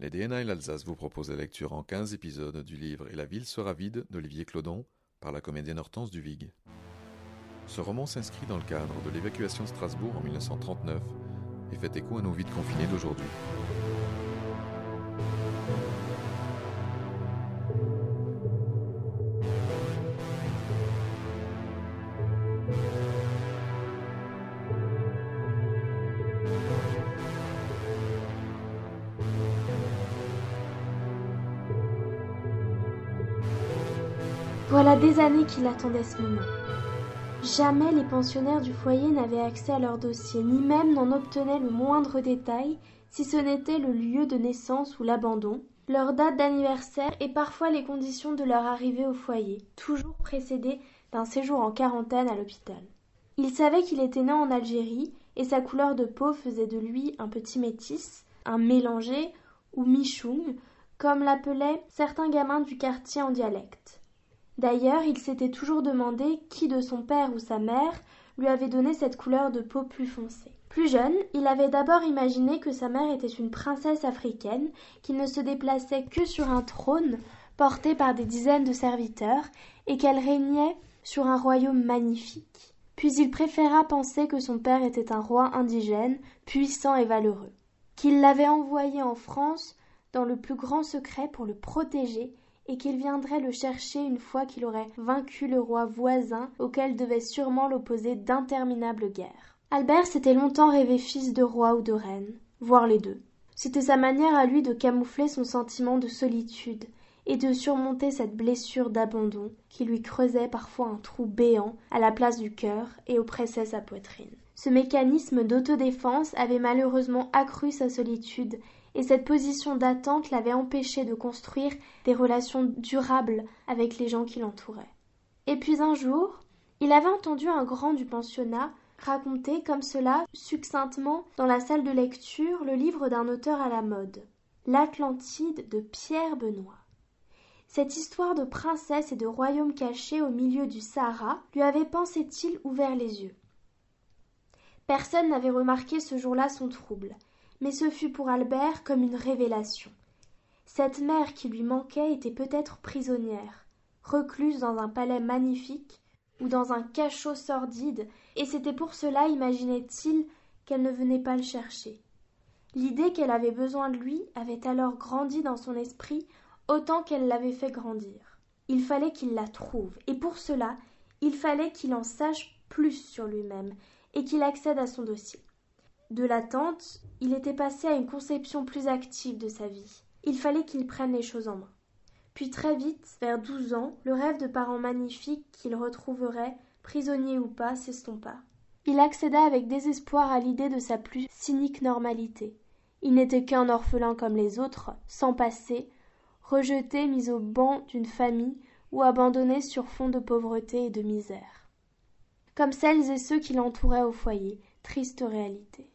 Les DNA et l'Alsace vous proposent la lecture en 15 épisodes du livre Et la ville sera vide d'Olivier Clodon par la comédienne Hortense Duvig. Ce roman s'inscrit dans le cadre de l'évacuation de Strasbourg en 1939 et fait écho à nos vies de confinés d'aujourd'hui. Voilà des années qu'il attendait ce moment. Jamais les pensionnaires du foyer n'avaient accès à leur dossier, ni même n'en obtenaient le moindre détail, si ce n'était le lieu de naissance ou l'abandon, leur date d'anniversaire et parfois les conditions de leur arrivée au foyer, toujours précédées d'un séjour en quarantaine à l'hôpital. Il savait qu'il était né en Algérie et sa couleur de peau faisait de lui un petit métis, un mélangé ou michoung, comme l'appelaient certains gamins du quartier en dialecte. D'ailleurs, il s'était toujours demandé qui de son père ou sa mère lui avait donné cette couleur de peau plus foncée. Plus jeune, il avait d'abord imaginé que sa mère était une princesse africaine qui ne se déplaçait que sur un trône porté par des dizaines de serviteurs et qu'elle régnait sur un royaume magnifique. Puis il préféra penser que son père était un roi indigène, puissant et valeureux, qu'il l'avait envoyé en France dans le plus grand secret pour le protéger et qu'il viendrait le chercher une fois qu'il aurait vaincu le roi voisin auquel devaient sûrement l'opposer d'interminables guerres. Albert s'était longtemps rêvé fils de roi ou de reine, voire les deux. C'était sa manière à lui de camoufler son sentiment de solitude et de surmonter cette blessure d'abandon qui lui creusait parfois un trou béant à la place du cœur et oppressait sa poitrine. Ce mécanisme d'autodéfense avait malheureusement accru sa solitude et cette position d'attente l'avait empêché de construire des relations durables avec les gens qui l'entouraient. Et puis un jour, il avait entendu un grand du pensionnat raconter comme cela succinctement dans la salle de lecture le livre d'un auteur à la mode, L'Atlantide de Pierre Benoît. Cette histoire de princesse et de royaume caché au milieu du Sahara lui avait, pensait-il, ouvert les yeux. Personne n'avait remarqué ce jour-là son trouble, mais ce fut pour Albert comme une révélation. Cette mère qui lui manquait était peut-être prisonnière, recluse dans un palais magnifique ou dans un cachot sordide, et c'était pour cela, imaginait-il, qu'elle ne venait pas le chercher. L'idée qu'elle avait besoin de lui avait alors grandi dans son esprit autant qu'elle l'avait fait grandir. Il fallait qu'il la trouve, et pour cela, il fallait qu'il en sache plus sur lui-même, et qu'il accède à son dossier. De l'attente, il était passé à une conception plus active de sa vie. Il fallait qu'il prenne les choses en main. Puis très vite, vers douze ans, le rêve de parents magnifiques qu'il retrouverait, prisonnier ou pas, s'estompa. Il accéda avec désespoir à l'idée de sa plus cynique normalité. Il n'était qu'un orphelin comme les autres, sans passé, rejeté, mis au banc d'une famille ou abandonné sur fond de pauvreté et de misère. Comme celles et ceux qui l'entouraient au foyer, triste réalité.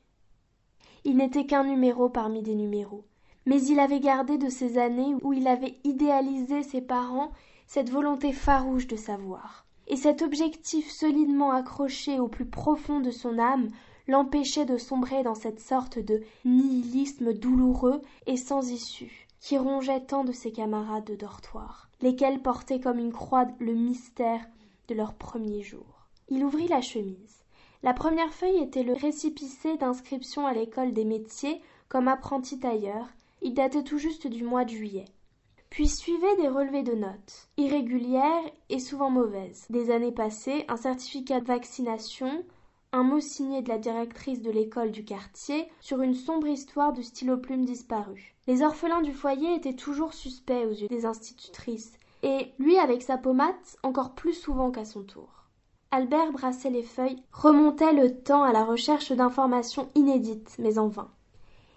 Il n'était qu'un numéro parmi des numéros. Mais il avait gardé de ces années où il avait idéalisé ses parents cette volonté farouche de savoir. Et cet objectif solidement accroché au plus profond de son âme l'empêchait de sombrer dans cette sorte de nihilisme douloureux et sans issue qui rongeait tant de ses camarades de dortoir, lesquels portaient comme une croix le mystère de leur premier jour. Il ouvrit la chemise. La première feuille était le récépissé d'inscription à l'école des métiers comme apprenti tailleur. Il datait tout juste du mois de juillet. Puis suivaient des relevés de notes, irrégulières et souvent mauvaises. Des années passées, un certificat de vaccination, un mot signé de la directrice de l'école du quartier sur une sombre histoire du stylo plume disparu. Les orphelins du foyer étaient toujours suspects aux yeux des institutrices, et lui avec sa pommade encore plus souvent qu'à son tour. Albert brassait les feuilles, remontait le temps à la recherche d'informations inédites, mais en vain.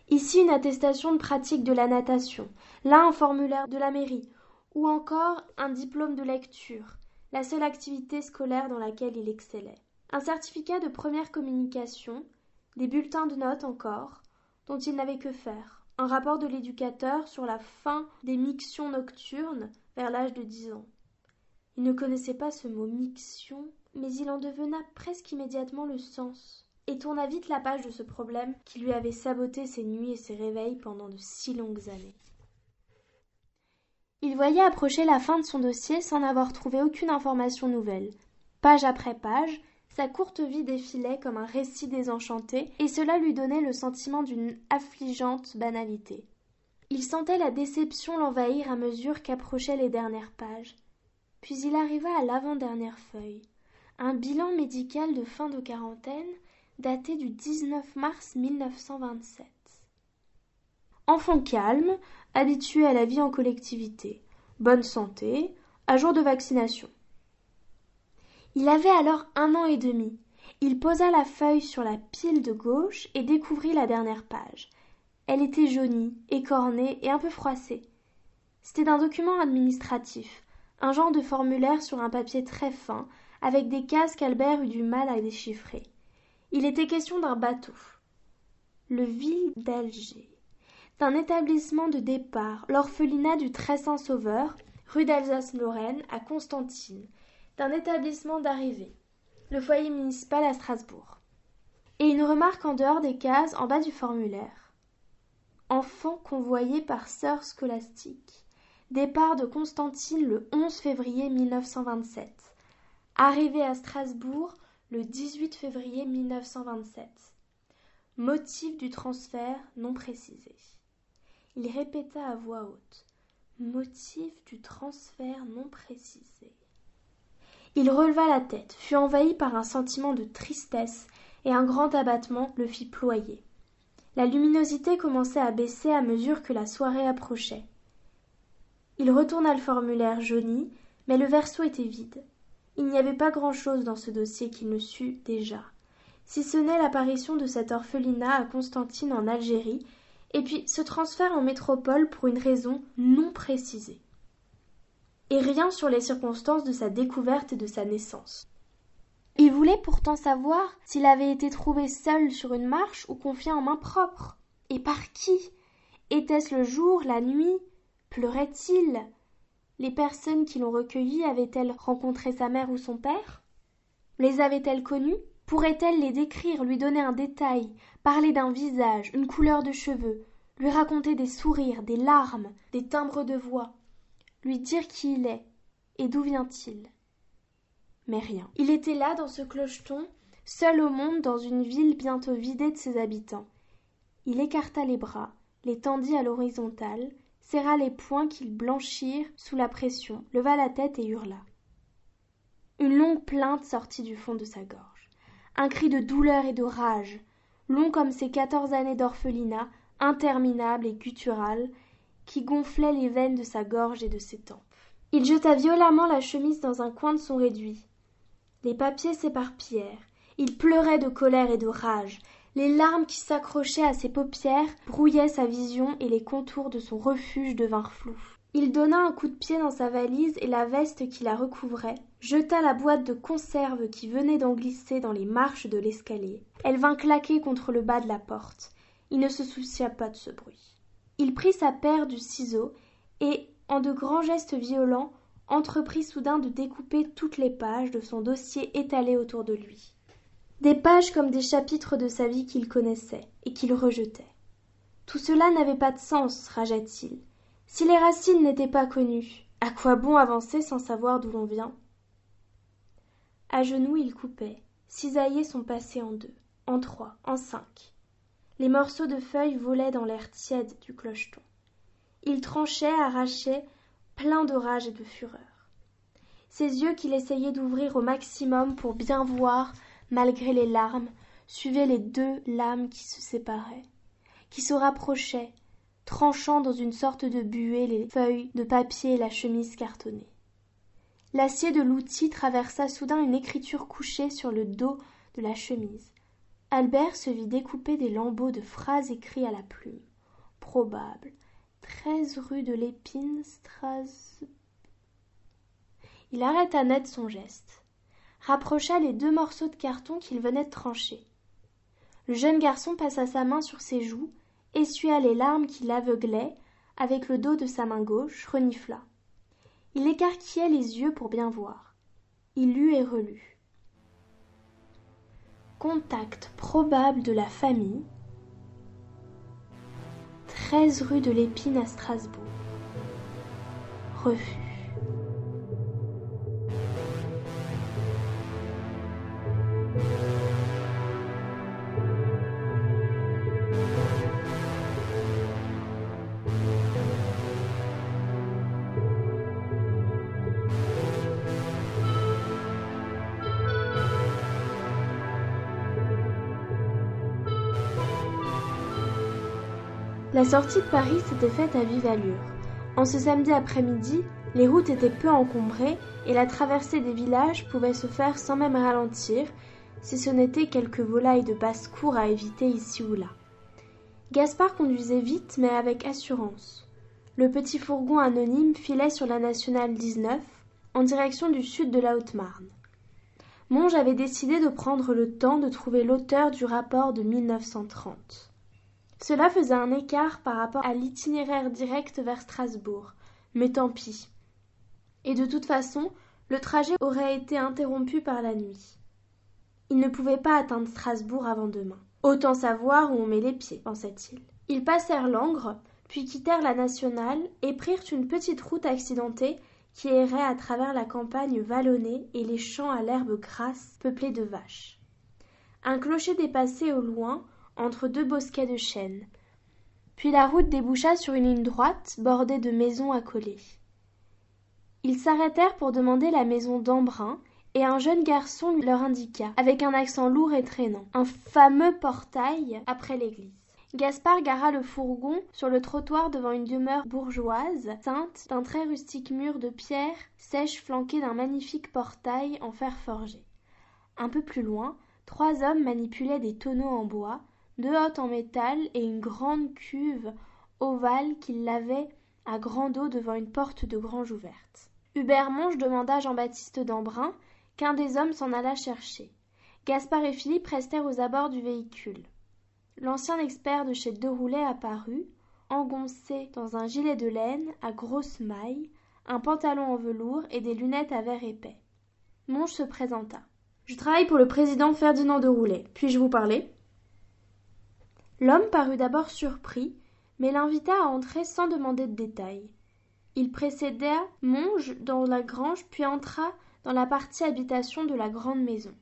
Ici une attestation de pratique de la natation, là un formulaire de la mairie, ou encore un diplôme de lecture, la seule activité scolaire dans laquelle il excellait. Un certificat de première communication, des bulletins de notes encore, dont il n'avait que faire, un rapport de l'éducateur sur la fin des mictions nocturnes vers l'âge de dix ans. Il ne connaissait pas ce mot miction, mais il en devena presque immédiatement le sens, et tourna vite la page de ce problème qui lui avait saboté ses nuits et ses réveils pendant de si longues années. Il voyait approcher la fin de son dossier sans n'avoir trouvé aucune information nouvelle. Page après page, sa courte vie défilait comme un récit désenchanté, et cela lui donnait le sentiment d'une affligeante banalité. Il sentait la déception l'envahir à mesure qu'approchaient les dernières pages. Puis il arriva à l'avant-dernière feuille. Un bilan médical de fin de quarantaine daté du 19 mars 1927. Enfant calme, habitué à la vie en collectivité, bonne santé, à jour de vaccination. Il avait alors un an et demi. Il posa la feuille sur la pile de gauche et découvrit la dernière page. Elle était jaunie, écornée et un peu froissée. C'était un document administratif, un genre de formulaire sur un papier très fin, avec des cases qu'Albert eut du mal à déchiffrer. Il était question d'un bateau. Le Ville d'Alger. D'un établissement de départ, l'orphelinat du Très Saint Sauveur, rue d'Alsace-Lorraine, à Constantine. D'un établissement d'arrivée, le foyer municipal à Strasbourg. Et une remarque en dehors des cases, en bas du formulaire. Enfant convoyé par sœur scolastique. Départ de Constantine le 11 février 1927. Arrivé à Strasbourg le 18 février 1927. Motif du transfert non précisé. Il répéta à voix haute. Motif du transfert non précisé. Il releva la tête, fut envahi par un sentiment de tristesse, et un grand abattement le fit ployer. La luminosité commençait à baisser à mesure que la soirée approchait. Il retourna le formulaire jauni, mais le verso était vide. Il n'y avait pas grand-chose dans ce dossier qu'il ne sût déjà, si ce n'est l'apparition de cet orphelinat à Constantine en Algérie, et puis ce transfert en métropole pour une raison non précisée. Et rien sur les circonstances de sa découverte et de sa naissance. Il voulait pourtant savoir s'il avait été trouvé seul sur une marche ou confié en main propre. Et par qui? Était-ce le jour, la nuit? Pleurait-il? Les personnes qui l'ont recueilli avaient-elles rencontré sa mère ou son père? Les avaient-elles connus Pourrait-elle les décrire, lui donner un détail, parler d'un visage, une couleur de cheveux, lui raconter des sourires, des larmes, des timbres de voix, lui dire qui il est et d'où vient-il? Mais rien. Il était là, dans ce clocheton, seul au monde dans une ville bientôt vidée de ses habitants. Il écarta les bras, les tendit à l'horizontale, serra les poings qu'ils blanchirent sous la pression, leva la tête et hurla. Une longue plainte sortit du fond de sa gorge, un cri de douleur et de rage, long comme ces quatorze années d'orphelinat, interminable et guttural, qui gonflait les veines de sa gorge et de ses tempes. Il jeta violemment la chemise dans un coin de son réduit. Les papiers s'éparpillèrent. Il pleurait de colère et de rage. Les larmes qui s'accrochaient à ses paupières brouillaient sa vision et les contours de son refuge devinrent flous. Il donna un coup de pied dans sa valise et la veste qui la recouvrait, jeta la boîte de conserve qui venait d'en glisser dans les marches de l'escalier. Elle vint claquer contre le bas de la porte. Il ne se soucia pas de ce bruit. Il prit sa paire du ciseau et, en de grands gestes violents, entreprit soudain de découper toutes les pages de son dossier étalé autour de lui des pages comme des chapitres de sa vie qu'il connaissait et qu'il rejetait. Tout cela n'avait pas de sens, rageait-il. Si les racines n'étaient pas connues, à quoi bon avancer sans savoir d'où l'on vient? À genoux, il coupait, cisaillait son passé en deux, en trois, en cinq. Les morceaux de feuilles volaient dans l'air tiède du clocheton. Il tranchait, arrachait, plein de rage et de fureur. Ses yeux qu'il essayait d'ouvrir au maximum pour bien voir malgré les larmes, suivait les deux lames qui se séparaient, qui se rapprochaient, tranchant dans une sorte de buée les feuilles de papier et la chemise cartonnée. L'acier de l'outil traversa soudain une écriture couchée sur le dos de la chemise. albert se vit découper des lambeaux de phrases écrits à la plume probable treize rue de l'épine stras il arrêta net son geste rapprocha les deux morceaux de carton qu'il venait de trancher. Le jeune garçon passa sa main sur ses joues essuya les larmes qui l'aveuglaient avec le dos de sa main gauche renifla. Il écarquillait les yeux pour bien voir. Il lut et relut. Contact probable de la famille. treize rue de l'épine à strasbourg. Refus La sortie de Paris s'était faite à vive allure. En ce samedi après-midi, les routes étaient peu encombrées et la traversée des villages pouvait se faire sans même ralentir, si ce n'était quelques volailles de basse-cour à éviter ici ou là. Gaspard conduisait vite mais avec assurance. Le petit fourgon anonyme filait sur la nationale 19 en direction du sud de la Haute-Marne. Monge avait décidé de prendre le temps de trouver l'auteur du rapport de 1930. Cela faisait un écart par rapport à l'itinéraire direct vers Strasbourg, mais tant pis. Et de toute façon, le trajet aurait été interrompu par la nuit. Il ne pouvait pas atteindre Strasbourg avant demain. Autant savoir où on met les pieds, pensa-t-il. Ils passèrent l'Angre, puis quittèrent la nationale et prirent une petite route accidentée qui errait à travers la campagne vallonnée et les champs à l'herbe grasse peuplés de vaches. Un clocher dépassait au loin entre deux bosquets de chênes. Puis la route déboucha sur une ligne droite bordée de maisons accolées. Ils s'arrêtèrent pour demander la maison d'Embrun, et un jeune garçon leur indiqua, avec un accent lourd et traînant, un fameux portail après l'église. Gaspard gara le fourgon sur le trottoir devant une demeure bourgeoise, ceinte d'un très rustique mur de pierre sèche flanqué d'un magnifique portail en fer forgé. Un peu plus loin, trois hommes manipulaient des tonneaux en bois, deux hottes en métal et une grande cuve ovale qu'ils lavaient à grande eau devant une porte de grange ouverte. Hubert Monge demanda à Jean-Baptiste d'Embrun qu'un des hommes s'en allât chercher. Gaspard et Philippe restèrent aux abords du véhicule. L'ancien expert de chez Deroulet apparut, engoncé dans un gilet de laine à grosses mailles, un pantalon en velours et des lunettes à verre épais. Monge se présenta. Je travaille pour le président Ferdinand Deroulet. Puis-je vous parler? L'homme parut d'abord surpris, mais l'invita à entrer sans demander de détails. Il précéda Monge dans la grange, puis entra dans la partie habitation de la grande maison.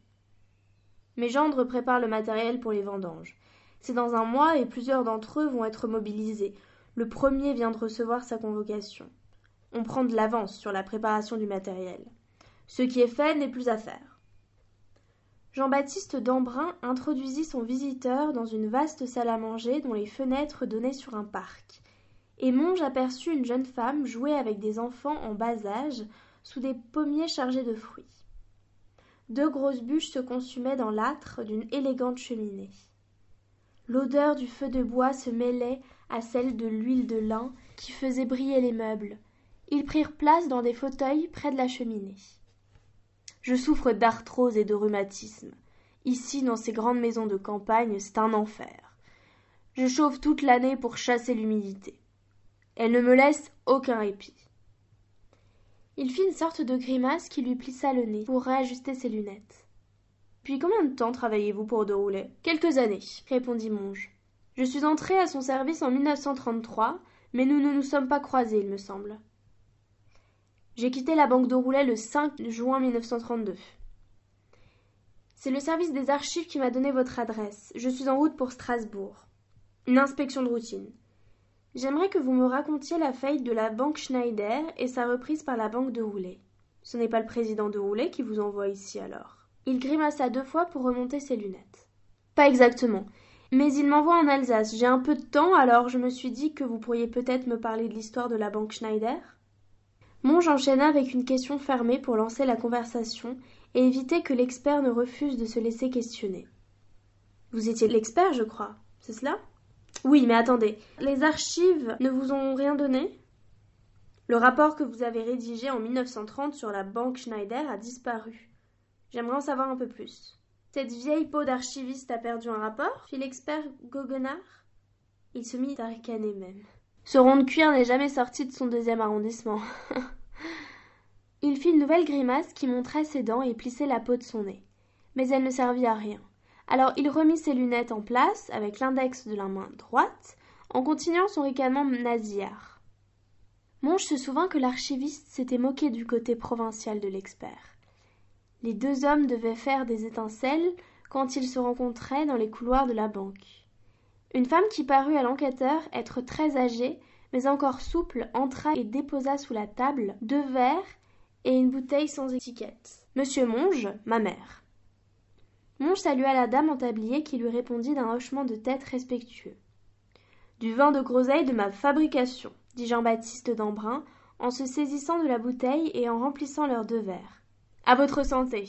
Mes gendres préparent le matériel pour les vendanges. C'est dans un mois et plusieurs d'entre eux vont être mobilisés. Le premier vient de recevoir sa convocation. On prend de l'avance sur la préparation du matériel. Ce qui est fait n'est plus à faire. Jean-Baptiste d'Embrun introduisit son visiteur dans une vaste salle à manger dont les fenêtres donnaient sur un parc. Et Monge aperçut une jeune femme jouer avec des enfants en bas âge sous des pommiers chargés de fruits. Deux grosses bûches se consumaient dans l'âtre d'une élégante cheminée. L'odeur du feu de bois se mêlait à celle de l'huile de lin qui faisait briller les meubles. Ils prirent place dans des fauteuils près de la cheminée. Je souffre d'arthrose et de rhumatisme. Ici, dans ces grandes maisons de campagne, c'est un enfer. Je chauffe toute l'année pour chasser l'humidité. Elle ne me laisse aucun répit. Il fit une sorte de grimace qui lui plissa le nez pour réajuster ses lunettes. Puis combien de temps travaillez-vous pour Deroulet Quelques années, répondit Monge. Je suis entré à son service en 1933, mais nous ne nous sommes pas croisés, il me semble. J'ai quitté la banque de Roulet le 5 juin 1932. C'est le service des archives qui m'a donné votre adresse. Je suis en route pour Strasbourg. Une inspection de routine. J'aimerais que vous me racontiez la faillite de la banque Schneider et sa reprise par la banque de Roulet. Ce n'est pas le président de Roulet qui vous envoie ici alors. Il grimaça deux fois pour remonter ses lunettes. Pas exactement. Mais il m'envoie en Alsace. J'ai un peu de temps, alors je me suis dit que vous pourriez peut-être me parler de l'histoire de la banque Schneider. Monge enchaîna avec une question fermée pour lancer la conversation et éviter que l'expert ne refuse de se laisser questionner. Vous étiez l'expert, je crois. C'est cela? Oui, mais attendez. Les archives ne vous ont rien donné? Le rapport que vous avez rédigé en 1930 sur la banque Schneider a disparu. J'aimerais en savoir un peu plus. Cette vieille peau d'archiviste a perdu un rapport? Fit l'expert Goguenard? Il se mit à ricaner même. Ce rond de cuir n'est jamais sorti de son deuxième arrondissement. il fit une nouvelle grimace qui montrait ses dents et plissait la peau de son nez. Mais elle ne servit à rien. Alors il remit ses lunettes en place avec l'index de la main droite, en continuant son ricanement nasillard. Monge se souvint que l'archiviste s'était moqué du côté provincial de l'expert. Les deux hommes devaient faire des étincelles quand ils se rencontraient dans les couloirs de la banque. Une femme qui parut à l'enquêteur être très âgée, mais encore souple, entra et déposa sous la table deux verres et une bouteille sans étiquette. Monsieur Monge, ma mère. Monge salua la dame en tablier qui lui répondit d'un hochement de tête respectueux. Du vin de groseille de ma fabrication, dit Jean-Baptiste d'Embrun, en se saisissant de la bouteille et en remplissant leurs deux verres. À votre santé.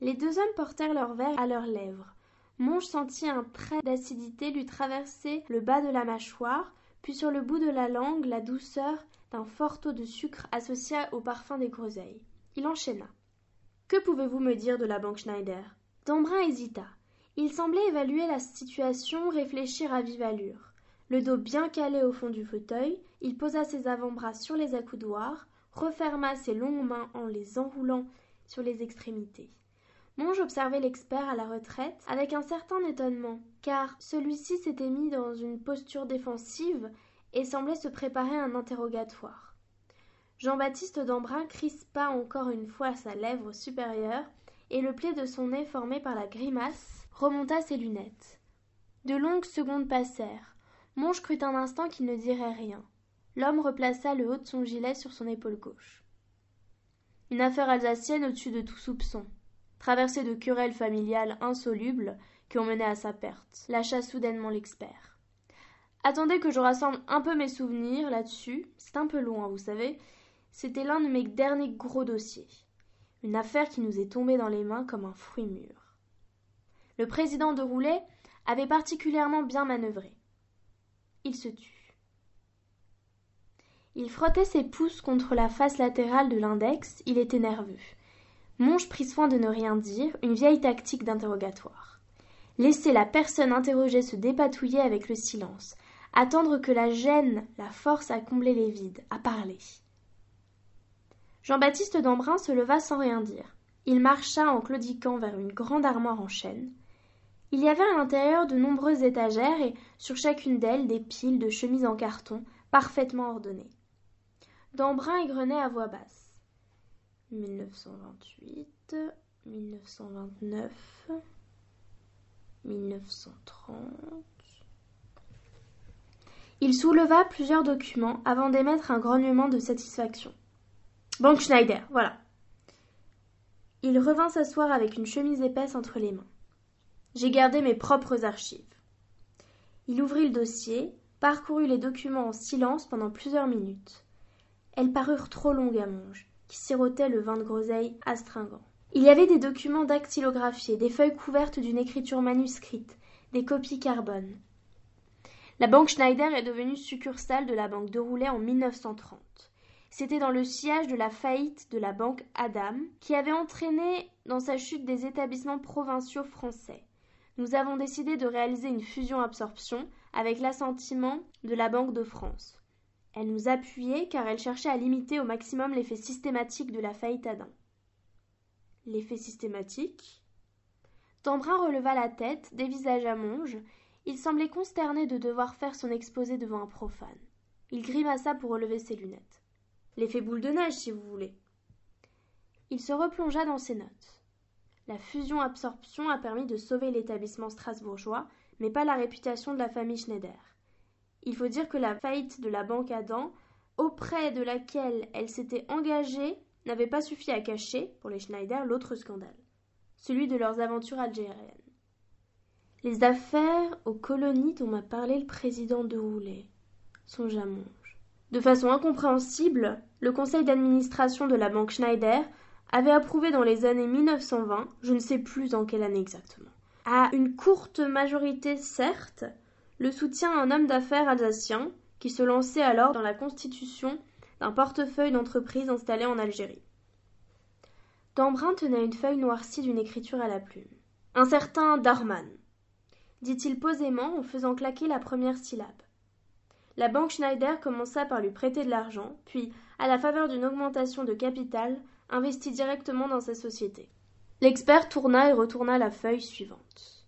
Les deux hommes portèrent leurs verres à leurs lèvres. Monge sentit un trait d'acidité lui traverser le bas de la mâchoire, puis sur le bout de la langue la douceur d'un fort taux de sucre associé au parfum des groseilles. Il enchaîna. Que pouvez-vous me dire de la banque Schneider? Dambrun hésita. Il semblait évaluer la situation, réfléchir à vive allure. Le dos bien calé au fond du fauteuil, il posa ses avant-bras sur les accoudoirs, referma ses longues mains en les enroulant sur les extrémités. Monge observait l'expert à la retraite avec un certain étonnement, car celui-ci s'était mis dans une posture défensive et semblait se préparer à un interrogatoire. Jean-Baptiste d'Embrun crispa encore une fois sa lèvre supérieure, et le pli de son nez formé par la grimace remonta ses lunettes. De longues secondes passèrent. Monge crut un instant qu'il ne dirait rien. L'homme replaça le haut de son gilet sur son épaule gauche. Une affaire alsacienne au-dessus de tout soupçon traversée de querelles familiales insolubles qui ont mené à sa perte, lâcha soudainement l'expert. Attendez que je rassemble un peu mes souvenirs là-dessus. C'est un peu loin, vous savez. C'était l'un de mes derniers gros dossiers. Une affaire qui nous est tombée dans les mains comme un fruit mûr. Le président de Roulet avait particulièrement bien manœuvré. Il se tut. Il frottait ses pouces contre la face latérale de l'index, il était nerveux. Monge prit soin de ne rien dire, une vieille tactique d'interrogatoire. Laisser la personne interrogée se dépatouiller avec le silence, attendre que la gêne la force à combler les vides, à parler. Jean-Baptiste d'Embrun se leva sans rien dire. Il marcha en claudiquant vers une grande armoire en chêne. Il y avait à l'intérieur de nombreuses étagères et sur chacune d'elles des piles de chemises en carton parfaitement ordonnées. D'Embrun égrenait à voix basse. 1928, 1929, 1930. Il souleva plusieurs documents avant d'émettre un grognement de satisfaction. Banque Schneider, voilà. Il revint s'asseoir avec une chemise épaisse entre les mains. J'ai gardé mes propres archives. Il ouvrit le dossier, parcourut les documents en silence pendant plusieurs minutes. Elles parurent trop longues à Monge qui sirotait le vin de groseille astringent. Il y avait des documents dactylographiés, des feuilles couvertes d'une écriture manuscrite, des copies carbone. La banque Schneider est devenue succursale de la banque de Roulet en 1930. C'était dans le sillage de la faillite de la banque Adam qui avait entraîné dans sa chute des établissements provinciaux français. Nous avons décidé de réaliser une fusion-absorption avec l'assentiment de la Banque de France. Elle nous appuyait car elle cherchait à limiter au maximum l'effet systématique de la faillite Adam. L'effet systématique? Dambrun releva la tête, dévisagea Monge. Il semblait consterné de devoir faire son exposé devant un profane. Il grimaça pour relever ses lunettes. L'effet boule de neige, si vous voulez. Il se replongea dans ses notes. La fusion-absorption a permis de sauver l'établissement strasbourgeois, mais pas la réputation de la famille Schneider. Il faut dire que la faillite de la banque Adam, auprès de laquelle elle s'était engagée, n'avait pas suffi à cacher, pour les Schneider, l'autre scandale, celui de leurs aventures algériennes. Les affaires aux colonies dont m'a parlé le président de Roulet, songea Monge. De façon incompréhensible, le conseil d'administration de la banque Schneider avait approuvé dans les années 1920, je ne sais plus en quelle année exactement, À une courte majorité, certes, le soutien à un homme d'affaires alsacien qui se lançait alors dans la constitution d'un portefeuille d'entreprise installé en Algérie. Dambrun tenait une feuille noircie d'une écriture à la plume. Un certain Darman, dit-il posément en faisant claquer la première syllabe. La banque Schneider commença par lui prêter de l'argent, puis, à la faveur d'une augmentation de capital, investit directement dans sa société. L'expert tourna et retourna la feuille suivante.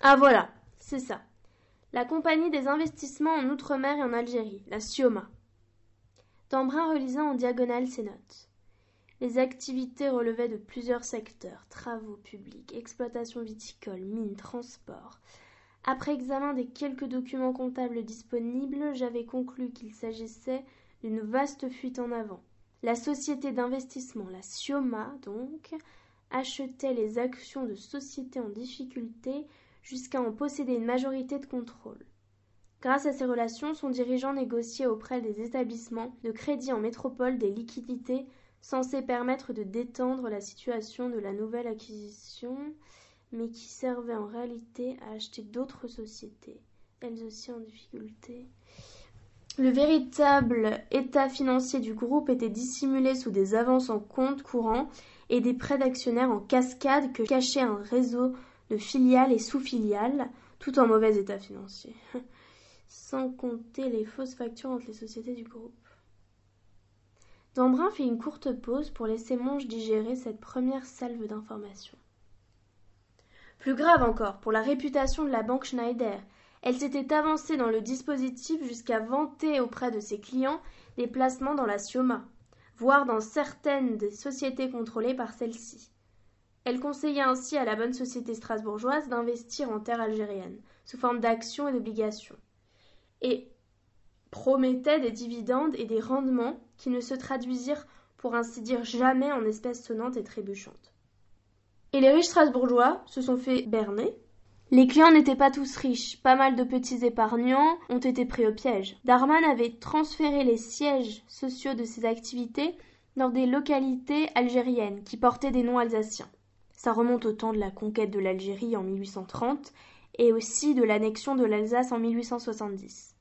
Ah voilà, c'est ça. La compagnie des investissements en Outre-mer et en Algérie, la SIOMA. Dambrun relisa en diagonale ses notes. Les activités relevaient de plusieurs secteurs travaux publics, exploitation viticole, mines, transport. Après examen des quelques documents comptables disponibles, j'avais conclu qu'il s'agissait d'une vaste fuite en avant. La société d'investissement, la SIOMA donc, achetait les actions de sociétés en difficulté jusqu'à en posséder une majorité de contrôle. Grâce à ces relations, son dirigeant négociait auprès des établissements de crédit en métropole des liquidités censées permettre de détendre la situation de la nouvelle acquisition, mais qui servaient en réalité à acheter d'autres sociétés, elles aussi en difficulté. Le véritable état financier du groupe était dissimulé sous des avances en compte courant et des prêts d'actionnaires en cascade que cachait un réseau de filiales et sous-filiales, tout en mauvais état financier, sans compter les fausses factures entre les sociétés du groupe. Dambrun fit une courte pause pour laisser Monge digérer cette première salve d'informations. Plus grave encore, pour la réputation de la banque Schneider, elle s'était avancée dans le dispositif jusqu'à vanter auprès de ses clients des placements dans la Sioma, voire dans certaines des sociétés contrôlées par celle-ci. Elle conseillait ainsi à la bonne société strasbourgeoise d'investir en terre algérienne, sous forme d'actions et d'obligations, et promettait des dividendes et des rendements qui ne se traduisirent pour ainsi dire jamais en espèces sonnantes et trébuchantes. Et les riches strasbourgeois se sont fait berner. Les clients n'étaient pas tous riches, pas mal de petits épargnants ont été pris au piège. Darman avait transféré les sièges sociaux de ses activités dans des localités algériennes qui portaient des noms alsaciens. Ça remonte au temps de la conquête de l'Algérie en 1830 et aussi de l'annexion de l'Alsace en 1870.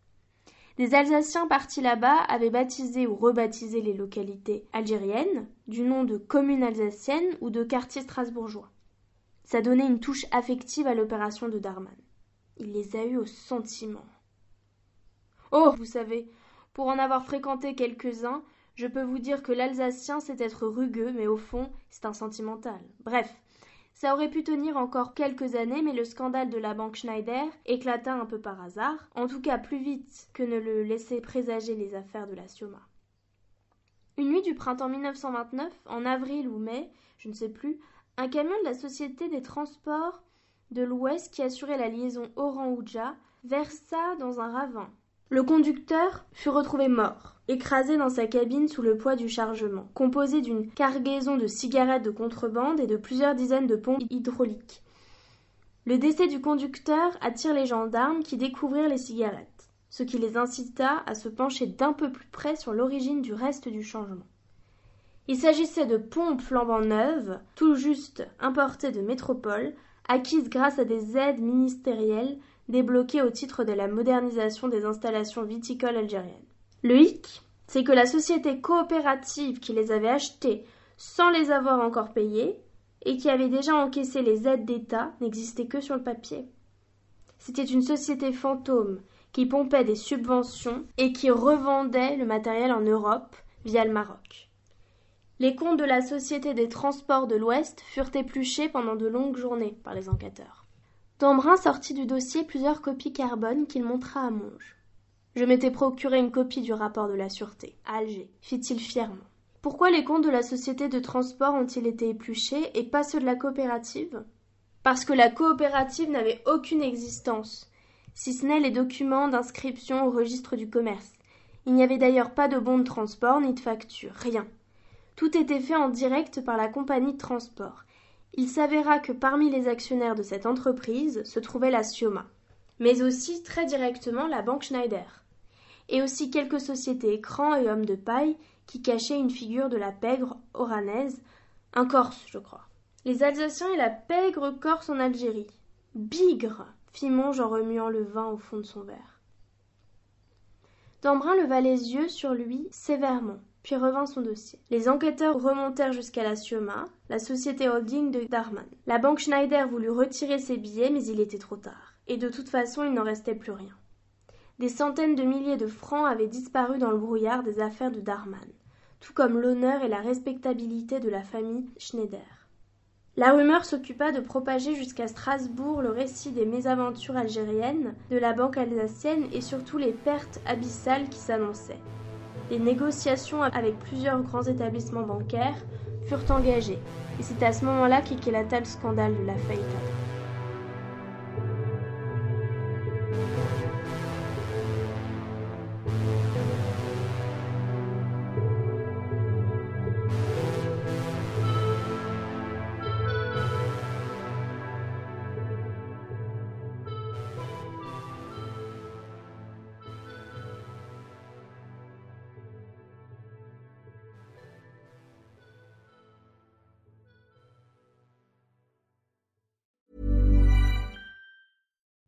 Des Alsaciens partis là-bas avaient baptisé ou rebaptisé les localités algériennes du nom de communes alsaciennes ou de quartiers strasbourgeois. Ça donnait une touche affective à l'opération de Darman. Il les a eus au sentiment. Oh, vous savez, pour en avoir fréquenté quelques-uns, je peux vous dire que l'Alsacien c'est être rugueux, mais au fond, c'est un sentimental. Bref, ça aurait pu tenir encore quelques années, mais le scandale de la banque Schneider éclata un peu par hasard, en tout cas plus vite que ne le laissaient présager les affaires de la Sioma. Une nuit du printemps 1929, en avril ou mai, je ne sais plus, un camion de la Société des Transports de l'Ouest qui assurait la liaison Oran-Oudja versa dans un ravin. Le conducteur fut retrouvé mort écrasé dans sa cabine sous le poids du chargement, composé d'une cargaison de cigarettes de contrebande et de plusieurs dizaines de pompes hydrauliques. Le décès du conducteur attire les gendarmes qui découvrirent les cigarettes, ce qui les incita à se pencher d'un peu plus près sur l'origine du reste du changement. Il s'agissait de pompes flambant neuves, tout juste importées de métropole, acquises grâce à des aides ministérielles débloquées au titre de la modernisation des installations viticoles algériennes. Le hic, c'est que la société coopérative qui les avait achetées sans les avoir encore payées et qui avait déjà encaissé les aides d'État n'existait que sur le papier. C'était une société fantôme qui pompait des subventions et qui revendait le matériel en Europe via le Maroc. Les comptes de la Société des Transports de l'Ouest furent épluchés pendant de longues journées par les enquêteurs. Dambrun sortit du dossier plusieurs copies carbone qu'il montra à Monge. Je m'étais procuré une copie du rapport de la sûreté. Alger, fit-il fièrement. Pourquoi les comptes de la société de transport ont-ils été épluchés et pas ceux de la coopérative? Parce que la coopérative n'avait aucune existence, si ce n'est les documents d'inscription au registre du commerce. Il n'y avait d'ailleurs pas de bon de transport ni de facture, rien. Tout était fait en direct par la compagnie de transport. Il s'avéra que parmi les actionnaires de cette entreprise se trouvait la Sioma, mais aussi très directement la banque Schneider et aussi quelques sociétés écrans et hommes de paille qui cachaient une figure de la pègre oranaise, un Corse, je crois. Les Alsaciens et la pègre Corse en Algérie. Bigre fit Monge en remuant le vin au fond de son verre. Dambrun leva les yeux sur lui sévèrement, puis revint son dossier. Les enquêteurs remontèrent jusqu'à la Sioma, la société holding de Darman. La banque Schneider voulut retirer ses billets, mais il était trop tard. Et de toute façon, il n'en restait plus rien. Des centaines de milliers de francs avaient disparu dans le brouillard des affaires de Darman, tout comme l'honneur et la respectabilité de la famille Schneider. La rumeur s'occupa de propager jusqu'à Strasbourg le récit des mésaventures algériennes, de la banque alsacienne et surtout les pertes abyssales qui s'annonçaient. Des négociations avec plusieurs grands établissements bancaires furent engagées, et c'est à ce moment-là qu'éclata le scandale de la faillite.